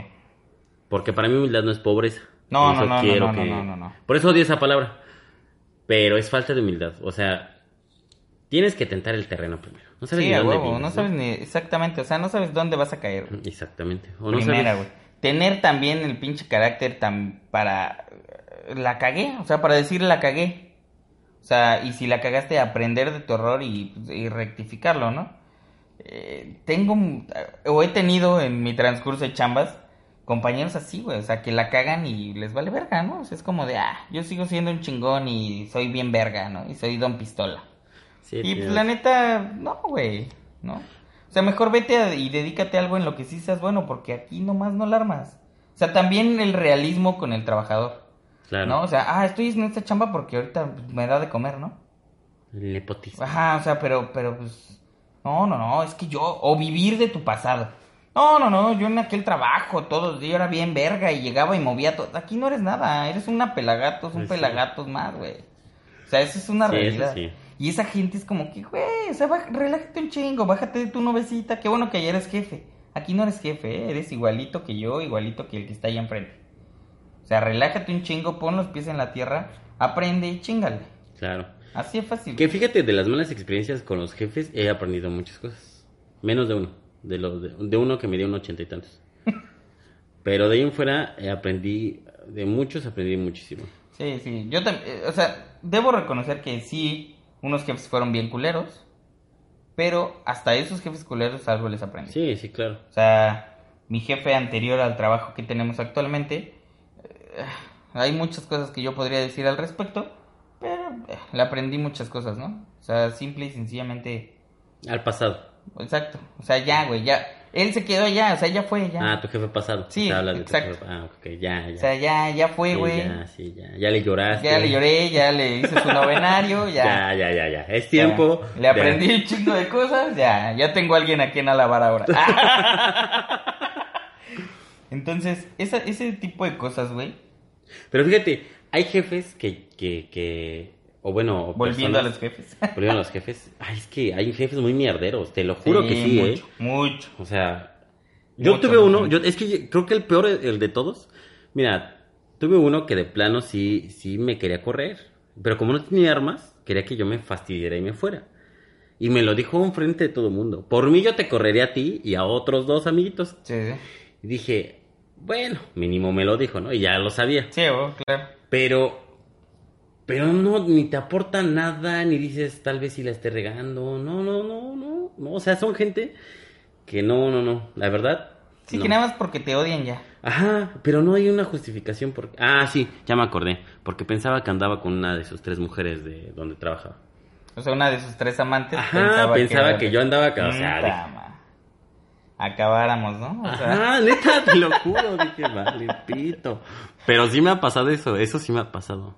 Porque para mí humildad no es pobreza No, no, no, no, quiero no, no, que- no, no, no. por eso odio esa palabra pero es falta de humildad o sea tienes que tentar el terreno primero no sabes Sí, ni a dónde vienes, no sabes ni exactamente, o sea, no sabes dónde vas a caer. güey. exactamente o Primera, sabes güey. Tener también el pinche carácter tan para eh, la cagué, o sea, para decir la cagué. O sea, y si la cagaste, aprender de tu error y, y rectificarlo, ¿no? Eh, tengo, un- o he tenido en mi transcurso de chambas compañeros así, güey, o sea, que la cagan y les vale verga, ¿no? O sea, es como de, ah, yo sigo siendo un chingón y soy bien verga, ¿no? Y soy don pistola. Sí, Y pues la neta, no, güey, ¿no? O sea, mejor vete a- y dedícate a algo en lo que sí seas bueno, porque aquí nomás no la armas. O sea, también el realismo con el trabajador, claro ¿no? O sea, ah, estoy en esta chamba porque ahorita me da de comer, ¿no? el nepotismo Ajá, o sea, pero, pero pues, no, no, no, es que yo, o vivir de tu pasado. No, no, no, yo en aquel trabajo todos los días era bien verga y llegaba y movía todo. Aquí no eres nada, eres una pelagatos, un sí. pelagatos más, güey. O sea, eso es una Sí, realidad. Y esa gente es como que, güey, o sea, relájate un chingo, bájate de tu nubecita. Qué bueno que ayer eres jefe. Aquí no eres jefe, ¿eh? eres igualito que yo, igualito que el que está allá enfrente. O sea, relájate un chingo, pon los pies en la tierra, aprende y chingale. claro Así es fácil. Que fíjate, de las malas experiencias con los jefes he aprendido muchas cosas. Menos de uno. De, los de, de uno que me dio un ochenta y tantos. Pero de ahí en fuera eh, aprendí, de muchos aprendí muchísimo. Sí, sí. Yo también, o sea, debo reconocer que sí, unos jefes fueron bien culeros, pero hasta esos jefes culeros algo les aprendí. Sí, sí, claro. O sea, mi jefe anterior al trabajo que tenemos actualmente, eh, hay muchas cosas que yo podría decir al respecto, pero eh, le aprendí muchas cosas, ¿no? O sea, simple y sencillamente, Al pasado. Exacto. O sea, ya, güey, ya. Él se quedó allá, o sea, ya fue, ya. Ah, tu jefe pasado. Sí, de exacto. jefe- Ah, ok, ya, ya. o sea, ya, ya fue, Sí, güey. ya, sí, ya. Ya le lloraste. Ya le lloré, ya le hice su novenario, Ya, ya, ya, ya. Es tiempo. Ya, Le aprendí un chingo de cosas, ya, ya tengo a alguien a quien alabar ahora. Entonces, esa, ese tipo de cosas, güey. Pero fíjate, hay jefes que, que, que o bueno, Volviendo a los jefes. Volviendo a los jefes. Ay, es que hay jefes muy mierderos, te lo juro que sí, ¿eh? mucho, mucho. O sea, yo Mucho, tuve uno, yo, es que creo que el peor, el de todos, mira, tuve uno que de plano sí, sí me quería correr, pero como no tenía armas, quería que yo me fastidiara y me fuera. Y me lo dijo enfrente de todo el mundo. Por mí yo te correría a ti y a otros dos amiguitos. Sí, sí. Y dije, bueno, mínimo me lo dijo, ¿no? Y ya lo sabía. Sí, oh, claro. Pero, pero no, ni te aporta nada, ni dices tal vez si la esté regando. No, no, no, no. no. O sea, son gente que no, no, no. La verdad. Sí, no. que nada más porque te odian ya. Ajá, pero no hay una justificación por... Ah, sí, ya me acordé. Porque pensaba que andaba con una de sus tres mujeres de donde trabajaba. O sea, una de sus tres amantes Ajá, pensaba, que, yo andaba... acá, O sea, dije. Acabáramos, ¿no? O sea, Ajá, neta, te lo juro. Dije, vale, pito. Pero sí me ha pasado eso, eso sí me ha pasado.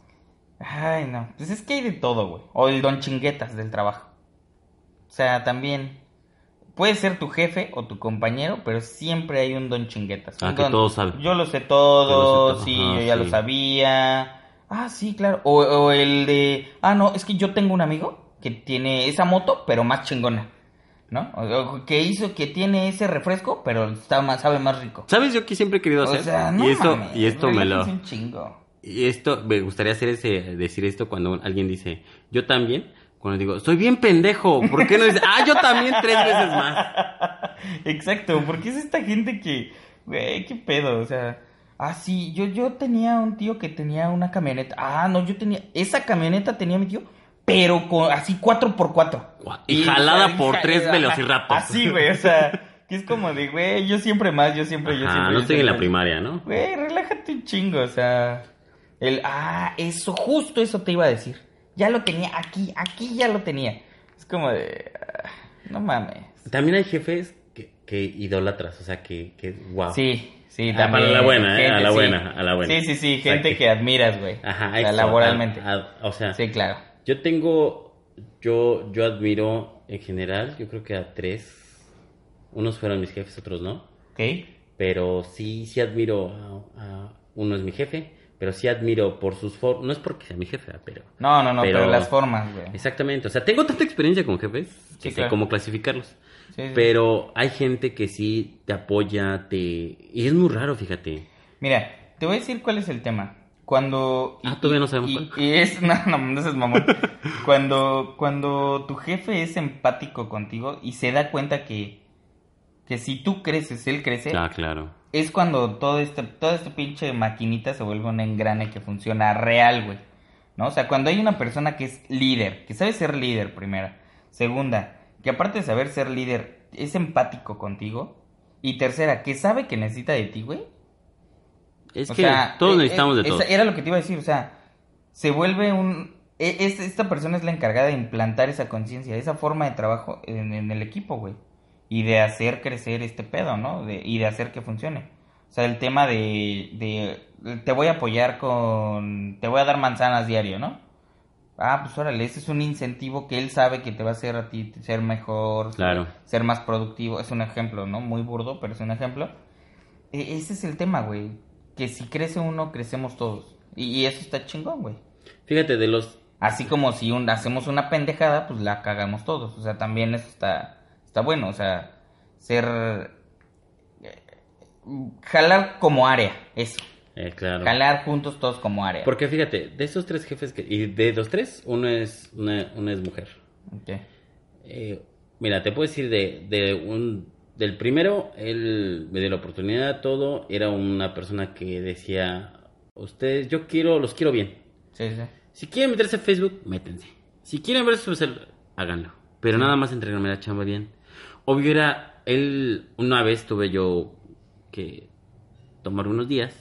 Ay, no. Pues es que hay de todo, güey. O el don chinguetas del trabajo. O sea, también. Puede ser tu jefe o tu compañero, pero siempre hay un don chinguetas. Ah, Un que don- todo sabe. Yo lo sé Yo todo, lo sé todo. sí, Ajá, yo ya sí. lo sabía. Ah, sí, claro. O, o el de. Ah, no, es que yo tengo un amigo que tiene esa moto, pero más chingona. ¿No? O, o que hizo que tiene ese refresco, pero está más, sabe más rico. ¿Sabes yo que siempre he querido O hacer? sea, no y esto, mames, y esto me lo... un chingo. Y esto, me gustaría hacer ese, decir esto cuando alguien dice, yo también, cuando digo, soy bien pendejo, ¿por qué no dices, ah, yo también tres veces más? Exacto, porque es esta gente que, güey, qué pedo, o sea, ah, sí, yo, yo tenía un tío que tenía una camioneta, ah, no, yo tenía, esa camioneta tenía mi tío, pero con, así cuatro por cuatro. Y jalada por ja- tres ajá, velociraptors. Así, güey, o sea, que es como de, güey, yo siempre más, yo siempre, yo Ah, siempre. no yo estoy en la primaria, ¿no? Güey, relájate un chingo, o sea, el, ah, eso, justo eso te iba a decir, ya lo tenía aquí, aquí ya lo tenía, es como de, ah, no mames. También hay jefes que, que idolatras, o sea, que, que wow. Sí, sí, Ah, también. para la buena, ¿eh? A la sí. buena, a la buena. Sí, sí, sí, O sea, gente que- que, admiras, güey. Ajá, O sea, laboralmente. a- a- o sea, Sí, claro. yo tengo, yo, yo admiro en general, yo creo que a tres, unos fueron mis jefes, otros no, ¿Ok? pero sí, sí admiro a, a- uno es mi jefe, pero sí admiro por sus formas, no es porque sea mi jefe, pero No, no, no, pero, Pero- las formas, güey. exactamente, o sea, tengo tanta experiencia con jefes que Sí, sé claro. cómo clasificarlos. Sí, sí. Pero hay gente que sí te apoya, te... Y es muy raro, fíjate. Mira, te voy a decir cuál es el tema. Cuando... Ah, todavía no sabemos Y, cuál. y es... No, no, no seas mamón. cuando, cuando tu jefe es empático contigo y se da cuenta que... Que si tú creces, él crece. Ah, claro. Es cuando todo este, toda esta pinche maquinita se vuelve un engrane que funciona real, güey. ¿No? O sea, cuando hay una persona que es líder, que sabe ser líder, primera. Segunda, que aparte de saber ser líder, es empático contigo. Y tercera, que sabe que necesita de ti, güey. Es O que sea, todos eh, necesitamos eh, de todo. Era lo que te iba a decir, o sea, se vuelve un... e- es- esta persona es la encargada de implantar esa conciencia, esa forma de trabajo en, en el equipo, güey. Y de hacer crecer este pedo, ¿no? De- y de hacer que funcione. O sea, el tema de, de... Te voy a apoyar con... Te voy a dar manzanas diario, ¿no? Ah, pues órale, ese es un incentivo que él sabe que te va a hacer a ti ser mejor, Claro. ser más productivo. Es un ejemplo, ¿no? Muy burdo, pero es un ejemplo. E- ese es el tema, güey. Que si crece uno, crecemos todos. Y, y eso está chingón, güey. Fíjate, de los... Así como si un- hacemos una pendejada, pues la cagamos todos. O sea, también eso está, está bueno. O sea, ser... Jalar como área, eso. eh, claro. Jalar juntos todos como área. Porque fíjate, de esos tres jefes que... Y de los tres, uno es, una, una es mujer. Ok. Eh, mira, te puedo decir de, de un... Del primero, él me dio la oportunidad, todo. Era una persona que decía, ustedes, yo quiero, los quiero bien. Sí, sí. Si quieren meterse a Facebook, métense. Si quieren ver su celular, háganlo. Pero nada más entregarme la chamba bien. Obvio era, él, una vez tuve yo que tomar unos días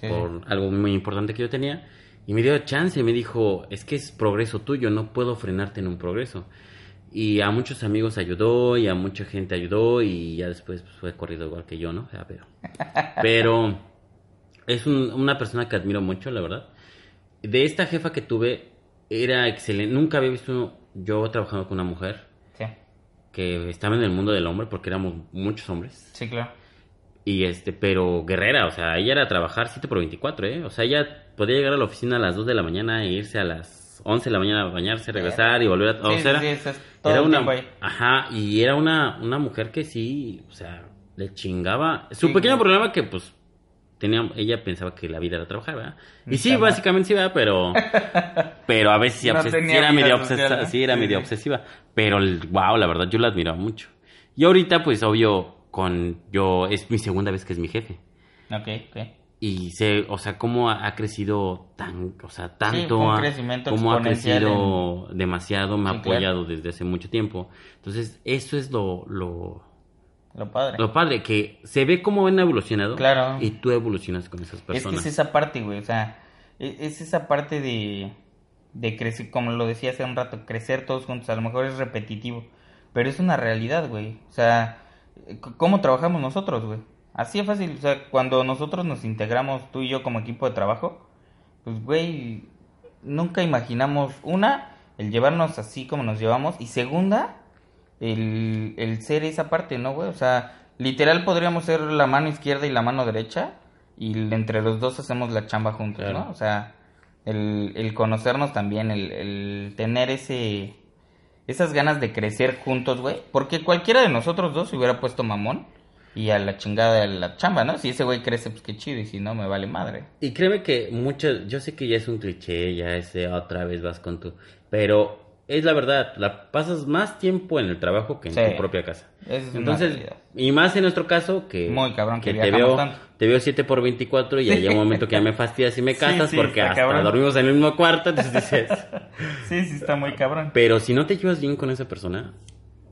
Sí, por algo muy importante que yo tenía. Y me dio chance, me dijo, es que es progreso tuyo, no puedo frenarte en un progreso. Y a muchos amigos ayudó y a mucha gente ayudó y ya después pues, fue corrido igual que yo, ¿no? O sea, pero, pero es un- una persona que admiro mucho, la verdad. De esta jefa que tuve, era excelente. Nunca había visto yo trabajando con una mujer que estaba en el mundo del hombre porque éramos muchos hombres. sí, claro. Y este, pero guerrera, o sea, ella era trabajar 7 por 24, ¿eh? O sea, ella podía llegar a la oficina a las 2 de la mañana e irse a las 11 de la mañana a bañarse, regresar y volver a... o Sí, sea, sí, era- sí, todo era el una... ahí. Ajá, y era una, una mujer que sí, o sea, le chingaba. Su pequeño problema que, pues, tenía, ella pensaba que la vida era trabajar, ¿verdad? Y sí, jamás. básicamente sí, ¿verdad? Pero, pero a veces sí, No obses- tenía sí era medio social, obsesiva, ¿no? sí, era Sí, medio obsesiva. Pero, wow, la verdad, yo la admiraba mucho. Y ahorita, pues, obvio, con yo, es mi segunda vez que es mi jefe. Ok, ok. Y sé, o sea, cómo ha, ha crecido tan, o sea, tanto, un crecimiento cómo ha crecido demasiado, me ha claro. apoyado desde hace mucho tiempo. Entonces, eso es lo, lo, Lo padre. lo padre, que se ve cómo han evolucionado. Claro. Y tú evolucionas con esas Es que personas. es esa parte, güey. O sea, e- es esa parte de, de crecer, como lo decía hace un rato, crecer todos juntos. A lo mejor es repetitivo, pero es una realidad, güey. O sea, ¿cómo trabajamos nosotros, güey? Así es fácil. O sea, cuando nosotros nos integramos, tú y yo como equipo de trabajo, pues, güey, nunca imaginamos, una, el llevarnos así como nos llevamos, y segunda, el, el ser esa parte, ¿no, güey? O sea, literal podríamos ser la mano izquierda y la mano derecha y entre los dos hacemos la chamba juntos, Claro. ¿no? O sea, el, el conocernos también, el, el tener ese esas ganas de crecer juntos, güey, porque cualquiera de nosotros dos se hubiera puesto mamón y a la chingada de la chamba, ¿no? Si ese güey crece, pues qué chido, y si no, me vale madre. Y créeme que muchas, yo sé que ya es un cliché, ya ese otra vez vas con tu, pero es la verdad, la pasas más tiempo en el trabajo que en Sí. tu propia casa. Es Entonces, y más en nuestro caso que, Muy cabrón que te veo, tanto. te veo 7 por 24 y hay un momento que ya me fastidias y me Sí, casas sí, porque hasta cabrón. dormimos en el mismo cuarto, entonces dices, Sí, sí, está muy cabrón. pero si no te llevas bien con esa persona,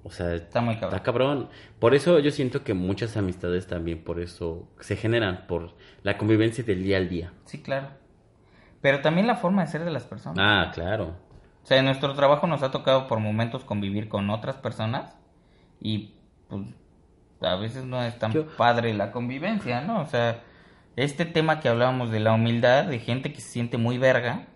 o sea, Está muy cabrón. Está cabrón. Por eso yo siento que muchas amistades también por eso se generan, por la convivencia del día al día. Sí, claro. Pero también la forma de ser de las personas. Ah, claro. O sea, en nuestro trabajo nos ha tocado por momentos convivir con otras personas y pues a veces no es tan Yo- padre la convivencia, ¿no? O sea, este tema que hablábamos de la humildad, de gente que se siente muy verga,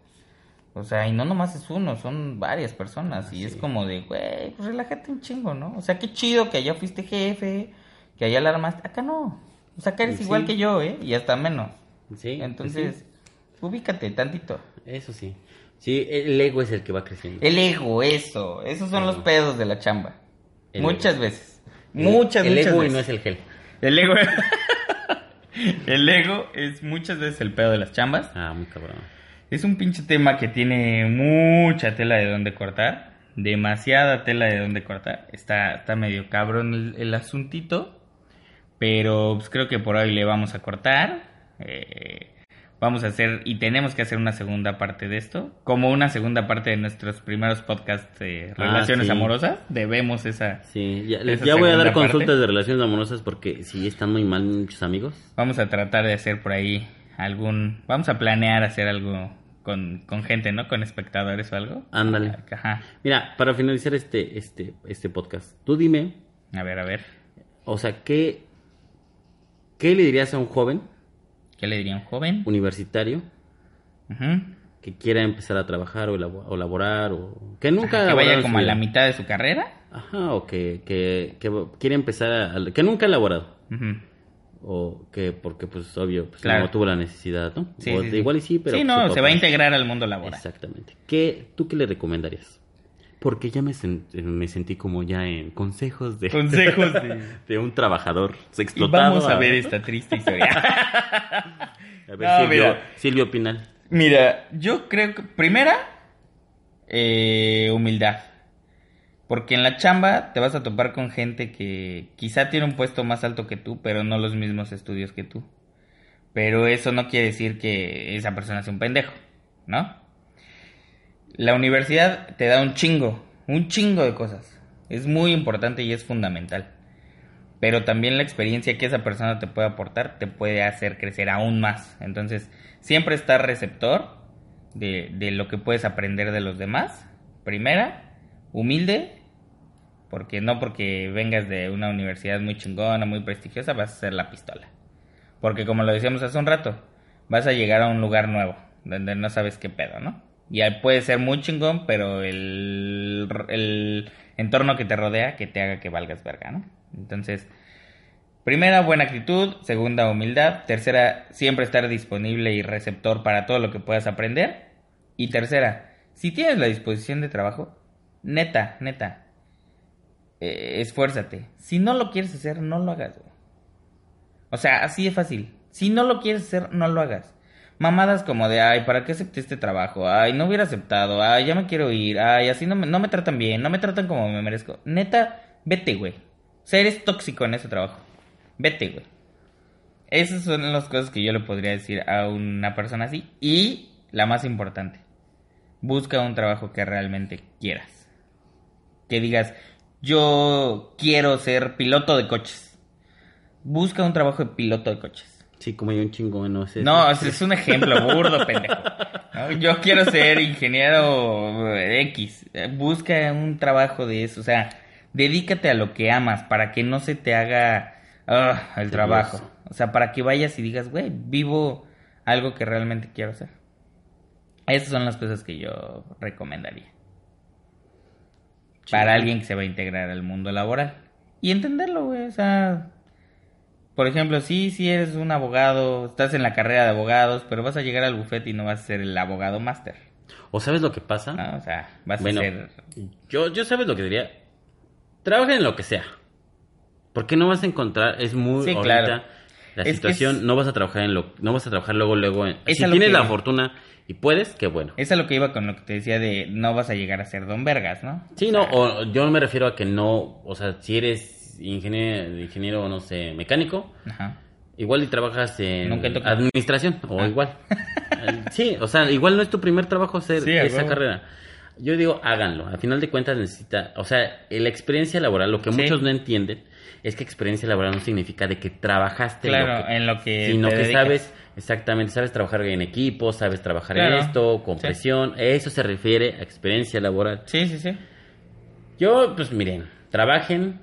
o sea, y no nomás es uno, son varias personas y es como de, güey, pues relájate un chingo, ¿no? O sea, qué chido que allá fuiste jefe, que allá la armaste, acá no. O sea, acá eres Sí. igual que yo, ¿eh? Y hasta menos. Sí. pues Entonces, ubícate tantito. eso sí. Sí, el ego es el que va creciendo. El ego, eso. Esos son los pedos de la chamba. El muchas ego. veces. Muchas, el muchas ego y veces. no es el gel. El ego. el ego es muchas veces el pedo de las chambas. Ah, muy cabrón. Es un pinche tema que tiene mucha tela de donde cortar. Demasiada tela de donde cortar. Está, está medio cabrón el, el asuntito. Pero pues, creo que por hoy le vamos a cortar. Eh, vamos a hacer y tenemos que hacer una segunda parte de esto. Como una segunda parte de nuestros primeros podcasts de Ah, relaciones sí. amorosas. Debemos esa. Sí, ya, Esa ya voy a dar consultas parte. de relaciones amorosas porque sí están muy mal muchos amigos. Vamos a tratar de hacer por ahí algún. Vamos a planear hacer algo con, con gente, ¿no? Con espectadores o algo. Ándale. Ajá. Mira, para finalizar este, este, este podcast, tú dime, A ver, a ver. o sea, ¿qué, ¿qué le dirías a un joven ¿Qué le diría un joven? universitario que quiera empezar a trabajar o, labo- o laborar o que nunca que vaya como a la mitad de su carrera. Ajá, o que, que, que quiere empezar a, que nunca ha laborado o que porque pues obvio pues, Claro. no tuvo la necesidad, ¿no? Sí, o sí, sí. igual y sí, pero Sí, no, se va a integrar al mundo laboral. Exactamente. ¿Qué, ¿Tú qué le recomendarías? Porque ya me, sen- me sentí como ya en consejos de, Consejos de... de un trabajador Y explotado. vamos a ver esta triste historia. A ver, No, Silvio, mira. Silvio Pinal. Mira, yo creo que primera, eh, humildad. Porque en la chamba te vas a topar con gente que quizá tiene un puesto más alto que tú, pero no los mismos estudios que tú. Pero eso no quiere decir que esa persona sea un pendejo, ¿no? La universidad te da un chingo, un chingo de cosas. Es muy importante y es fundamental. Pero también la experiencia que esa persona te puede aportar te puede hacer crecer aún más. Entonces, siempre estar receptor de, de lo que puedes aprender de los demás. Primera, humilde, porque no porque vengas de una universidad muy chingona, muy prestigiosa, vas a ser la pistola. Porque como lo decíamos hace un rato, vas a llegar a un lugar nuevo, donde no sabes qué pedo, ¿no? Y puede ser muy chingón, pero el, el entorno que te rodea que te haga que valgas verga, ¿no? Entonces, primera, buena actitud. Segunda, humildad. Tercera, siempre estar disponible y receptor para todo lo que puedas aprender. Y tercera, si tienes la disposición de trabajo, neta, neta, eh, esfuérzate. Si no lo quieres hacer, no lo hagas. O sea, así de fácil. Si no lo quieres hacer, no lo hagas. Mamadas como de, ay, ¿para qué acepté este trabajo? Ay, no hubiera aceptado. Ay, ya me quiero ir. Ay, así no me, no me tratan bien. No me tratan como me merezco. Neta, vete, güey. O sea, eres tóxico en ese trabajo. Vete, güey. Esas son las cosas que yo le podría decir a una persona así. Y la más importante, busca un trabajo que realmente quieras. Que digas, yo quiero ser piloto de coches. Busca un trabajo de piloto de coches. Sí, como hay un chingo, no sé. No, es un ejemplo burdo, pendejo. Yo quiero ser ingeniero X. Busca un trabajo de eso. O sea, dedícate a lo que amas para que no se te haga ah, el trabajo. O sea, para que vayas y digas, güey, vivo algo que realmente quiero hacer. Esas son las cosas que yo recomendaría. Para alguien que se va a integrar al mundo laboral. Y entenderlo, güey. O sea, por ejemplo, sí, sí eres un abogado, estás en la carrera de abogados, pero vas a llegar al bufete y no vas a ser el abogado máster. ¿O sabes lo que pasa? ¿no? O sea, vas Bueno, a ser... yo, yo sabes lo que diría. Trabaja en lo que sea. Porque no vas a encontrar, es muy Sí, ahorita claro. la Es situación, es- no vas a trabajar en lo, no vas a trabajar luego, luego. En, Es si tienes que- la fortuna y puedes, qué bueno. Es a lo que iba con lo que te decía de no vas a llegar a ser don Vergas, ¿no? Sí, no, o yo me refiero a que no, o sea, si eres ingeniero, ingeniero no sé, mecánico, Ajá. igual y trabajas en Nunca administración, o Ah. igual. Eh, sí, o sea, igual no es tu primer trabajo hacer Sí, esa huevo. carrera. Yo digo, háganlo. Al final de cuentas necesita, o sea, la experiencia laboral, lo que Sí. muchos no entienden es que experiencia laboral no significa de que trabajaste en lo que, en lo que sino que dedicas. sabes exactamente, sabes trabajar en equipo, sabes trabajar Claro. en esto, con Sí. presión, eso se refiere a experiencia laboral. Sí, sí, sí. Yo, pues miren, trabajen,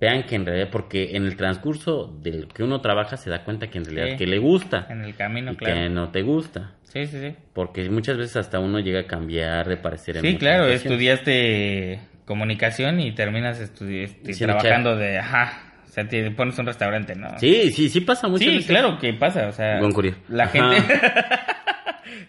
vean que en realidad, porque en el transcurso del que uno trabaja se da cuenta que en realidad Sí. que le gusta En el camino, y claro. que no te gusta. Sí, sí, sí. Porque muchas veces hasta uno llega a cambiar de parecer en Sí, claro, ocasiones. estudiaste comunicación y terminas estudi- este, trabajando de, ajá, o sea, te pones un restaurante, ¿no? Sí, sí, sí pasa muchas Sí, veces. claro que pasa, o sea, Buen la Ajá. gente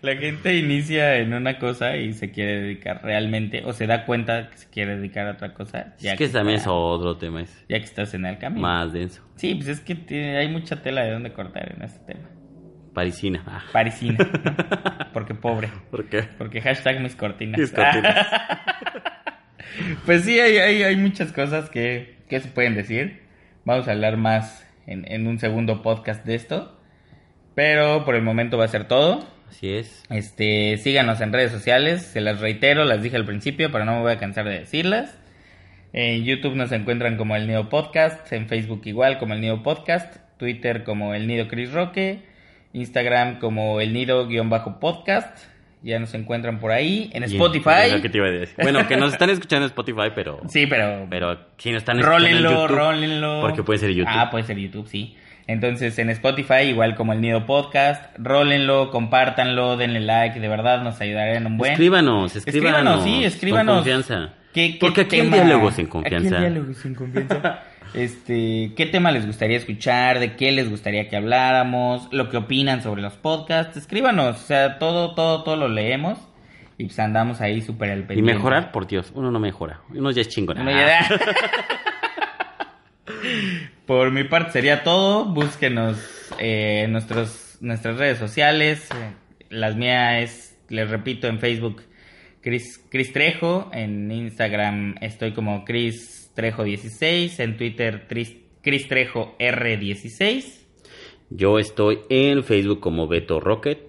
la gente inicia en una cosa y se quiere dedicar realmente o se da cuenta que se quiere dedicar a otra cosa, ya Es que también es otro tema, es ya que estás en el camino. más denso. Sí, pues es que tiene- hay mucha tela de dónde cortar en este tema. Parisina. Ah, Parisina, ¿no? porque pobre, ¿Por qué? porque hashtag mis cortinas. Mis cortinas. Pues sí, hay, hay, hay muchas cosas que, que se pueden decir. Vamos a hablar más en, en un segundo podcast de esto. Pero por el momento va a ser todo. Así es. Este, síganos en redes sociales, se las reitero, las dije al principio, pero no me voy a cansar de decirlas. En YouTube nos encuentran como el Nido Podcast, en Facebook igual como el Nido Podcast, Twitter como el Nido Chris Roque, Instagram como el Nido-podcast, ya nos encuentran por ahí, en Spotify. es lo que te iba a decir. Bueno, que nos están escuchando en Spotify, pero... Sí, pero Pero si nos están escuchando en Rólenlo, YouTube, rólenlo. Porque puede ser YouTube. Ah, puede ser YouTube, sí. Entonces en Spotify, igual como el Nido Podcast, rólenlo, compártanlo, denle like, de verdad nos ayudarían un buen. Escríbanos, escríbanos. Escríbanos, sí, escríbanos. Con confianza. ¿Qué- qué Porque aquí en en Confianza. Aquí en Diálogos en Confianza. Este, ¿qué tema les gustaría escuchar? ¿De qué les gustaría que habláramos? ¿Lo que opinan sobre los podcasts? Escríbanos, o sea, todo, todo, todo lo leemos y pues andamos ahí súper al Y pendiente. mejorar, por Dios, uno no mejora. Uno ya es chingón. Uno ya- Por mi parte sería todo. Búsquenos eh, en nuestros, nuestras redes sociales. Las mías es, les repito, en Facebook Chris, Chris Trejo. En Instagram estoy como Chris Trejo 16. En Twitter Chris Trejo R16. Yo estoy en Facebook como Beto Rocket.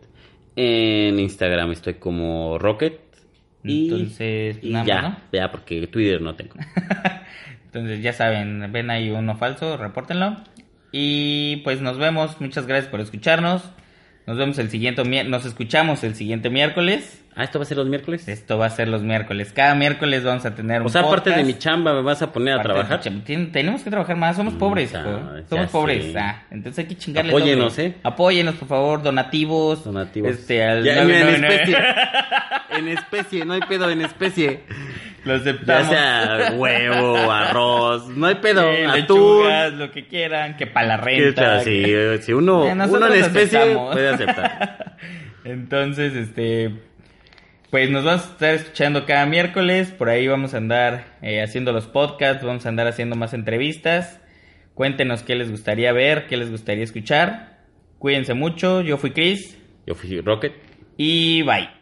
En Instagram estoy como Rocket. Y, Entonces, y nada ya, más, ¿no? ya, porque Twitter no tengo. Entonces ya saben, ven ahí uno falso, repórtenlo. Y pues nos vemos, muchas gracias por escucharnos. Nos vemos el siguiente nos escuchamos el siguiente miércoles. Ah, ¿esto va a ser los miércoles? Esto va a ser los miércoles. Cada miércoles vamos a tener un O sea, aparte de mi chamba, ¿me vas a poner a trabajar? Tenemos que trabajar más, somos pobres, ya, hijo. ya somos pobres. ah, entonces hay que chingarle Apóyenos, doble. ¿eh? Apóyenos, por favor, donativos. Donativos. Este, al Ya, en 999. especie. en especie, no hay pedo en especie. Lo Ya aceptamos. sea huevo, arroz, no hay pedo. Sí, atún. lechugas, lo que quieran, que para la ¿Qué renta. tal? Si, si uno, Eh, uno en especie aceptamos. puede aceptar. Entonces, este, pues nos vamos a estar escuchando cada miércoles. Por ahí vamos a andar eh, haciendo los podcasts, vamos a andar haciendo más entrevistas. Cuéntenos qué les gustaría ver, qué les gustaría escuchar. Cuídense mucho. Yo fui Chris. Yo fui Rocket. Y bye.